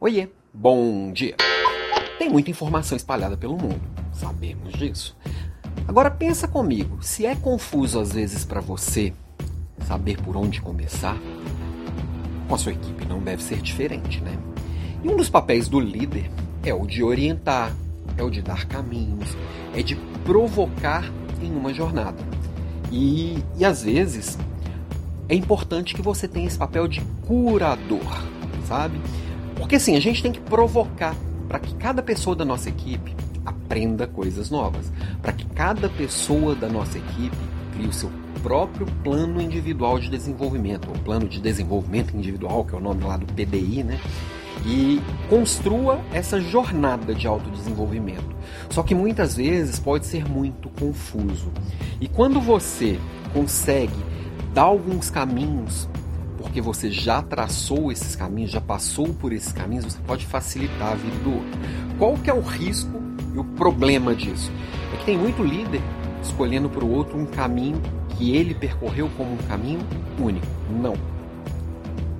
Oiê, bom dia. Tem muita informação espalhada pelo mundo, sabemos disso. Agora pensa comigo, se é confuso às vezes para você saber por onde começar, com a sua equipe não deve ser diferente, né? E um dos papéis do líder é o de orientar, é o de dar caminhos, é de provocar em uma jornada. E, e às vezes é importante que você tenha esse papel de curador, sabe? Porque assim, a gente tem que provocar para que cada pessoa da nossa equipe aprenda coisas novas, para que cada pessoa da nossa equipe crie o seu próprio plano individual de desenvolvimento, o plano de desenvolvimento individual, que é o nome lá do PDI, né? E construa essa jornada de autodesenvolvimento. Só que muitas vezes pode ser muito confuso. E quando você consegue dar alguns caminhos porque você já traçou esses caminhos, já passou por esses caminhos, você pode facilitar a vida do outro. Qual que é o risco e o problema disso? É que tem muito líder escolhendo para o outro um caminho que ele percorreu como um caminho único. Não.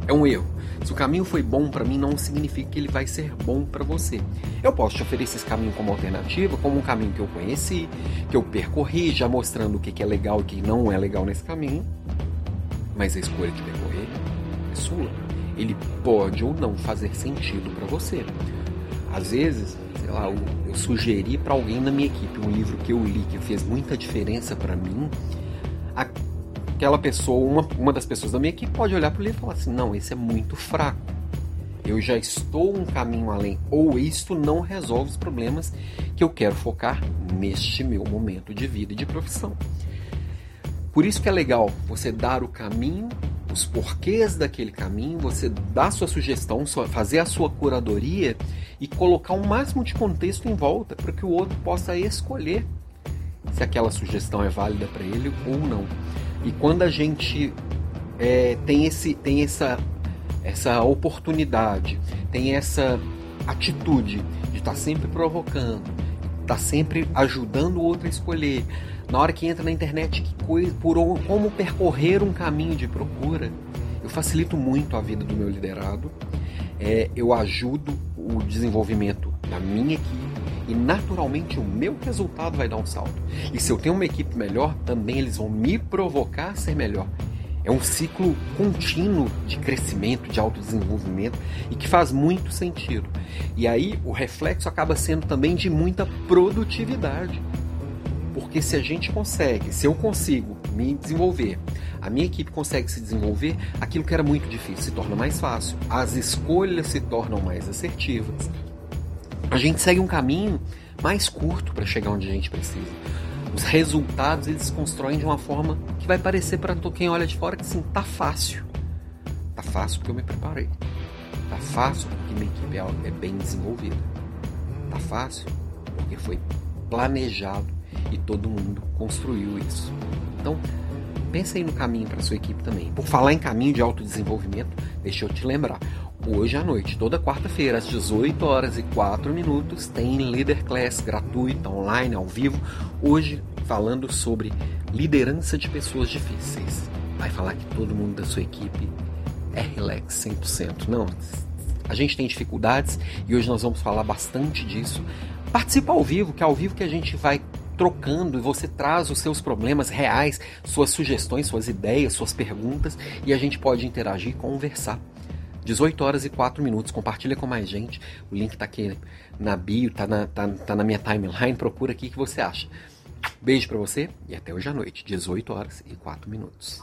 É um erro. Se o caminho foi bom para mim, não significa que ele vai ser bom para você. Eu posso te oferecer esse caminho como alternativa, como um caminho que eu conheci, que eu percorri, já mostrando o que é legal e o que não é legal nesse caminho. Mas a escolha de percorrer é sua. Ele pode ou não fazer sentido para você. Às vezes, sei lá, eu, eu sugeri para alguém na minha equipe um livro que eu li que fez muita diferença para mim. Aquela pessoa, uma, uma das pessoas da minha equipe pode olhar para o livro e falar assim: não, esse é muito fraco. Eu já estou um caminho além. Ou isto não resolve os problemas que eu quero focar neste meu momento de vida e de profissão. Por isso que é legal você dar o caminho, os porquês daquele caminho, você dar sua sugestão, fazer a sua curadoria e colocar o máximo de contexto em volta para que o outro possa escolher se aquela sugestão é válida para ele ou não. E quando a gente é, tem, esse, tem essa, essa oportunidade, tem essa atitude de estar tá sempre provocando, tá sempre ajudando o outro a escolher, na hora que entra na internet, que coisa, por como percorrer um caminho de procura, eu facilito muito a vida do meu liderado, é, eu ajudo o desenvolvimento da minha equipe e naturalmente o meu resultado vai dar um salto. E se eu tenho uma equipe melhor, também eles vão me provocar a ser melhor. É um ciclo contínuo de crescimento, de autodesenvolvimento e que faz muito sentido. E aí o reflexo acaba sendo também de muita produtividade. Porque se a gente consegue, se eu consigo me desenvolver, a minha equipe consegue se desenvolver, aquilo que era muito difícil se torna mais fácil, as escolhas se tornam mais assertivas. A gente segue um caminho mais curto para chegar onde a gente precisa. Os resultados eles constroem de uma forma que vai parecer para quem olha de fora que sim, tá fácil. Tá fácil porque eu me preparei. Tá fácil porque minha equipe é, é bem desenvolvida. Tá fácil porque foi planejado e todo mundo construiu isso. Então, pensa aí no caminho para sua equipe também. Por falar em caminho de autodesenvolvimento, deixa eu te lembrar. Hoje à noite, toda quarta-feira, às 18 horas e 4 minutos, tem Leader Class gratuita, online, ao vivo. Hoje, falando sobre liderança de pessoas difíceis. Vai falar que todo mundo da sua equipe é relax 100%. Não, a gente tem dificuldades e hoje nós vamos falar bastante disso. Participa ao vivo, que é ao vivo que a gente vai trocando e você traz os seus problemas reais, suas sugestões, suas ideias, suas perguntas e a gente pode interagir e conversar. 18 horas e 4 minutos. Compartilha com mais gente. O link tá aqui na bio, tá na, tá, tá na minha timeline. Procura aqui o que você acha. Beijo para você e até hoje à noite, 18 horas e 4 minutos.